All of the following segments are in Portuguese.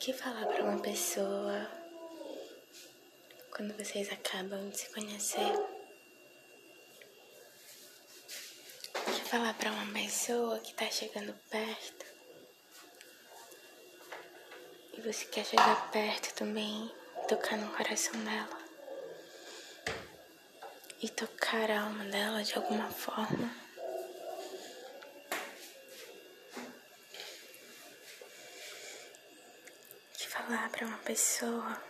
que falar para uma pessoa quando vocês acabam de se conhecer? O que falar para uma pessoa que tá chegando perto e você quer chegar perto também, tocar no coração dela e tocar a alma dela de alguma forma? Falar para uma pessoa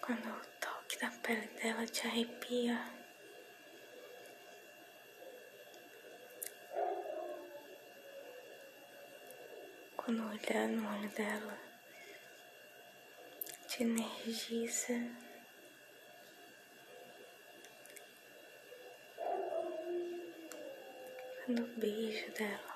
quando o toque da pele dela te arrepia. Quando olhar no olho dela te energiza. Quando o beijo dela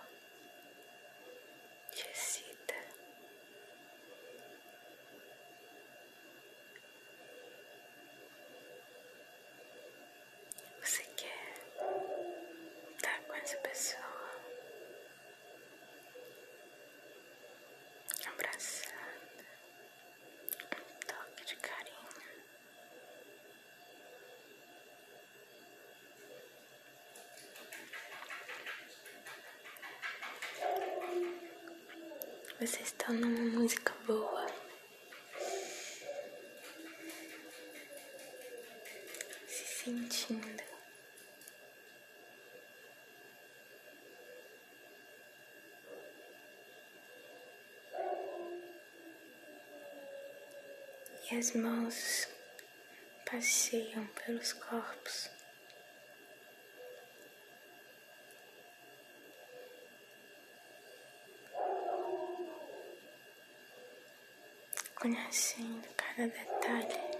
Vocês estão numa música boa. Se sentindo. E as mãos passeiam pelos corpos. Conhecendo cada detalhe.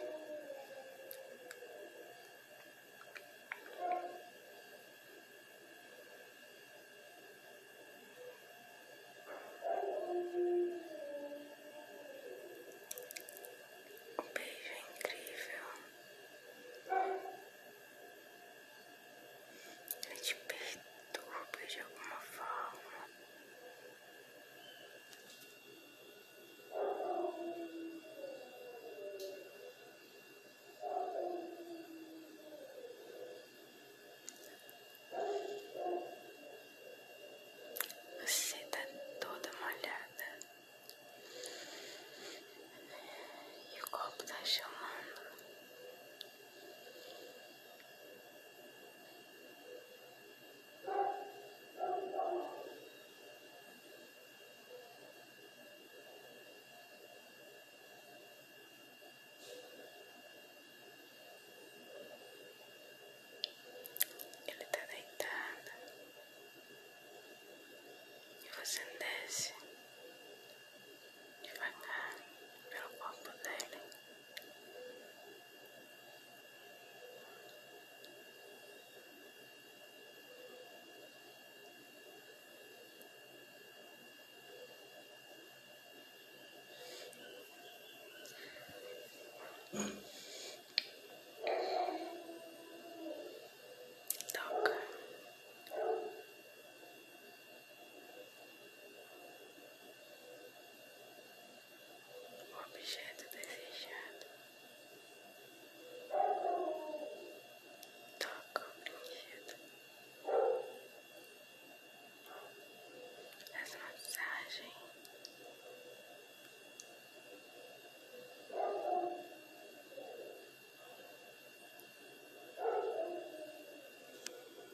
guys.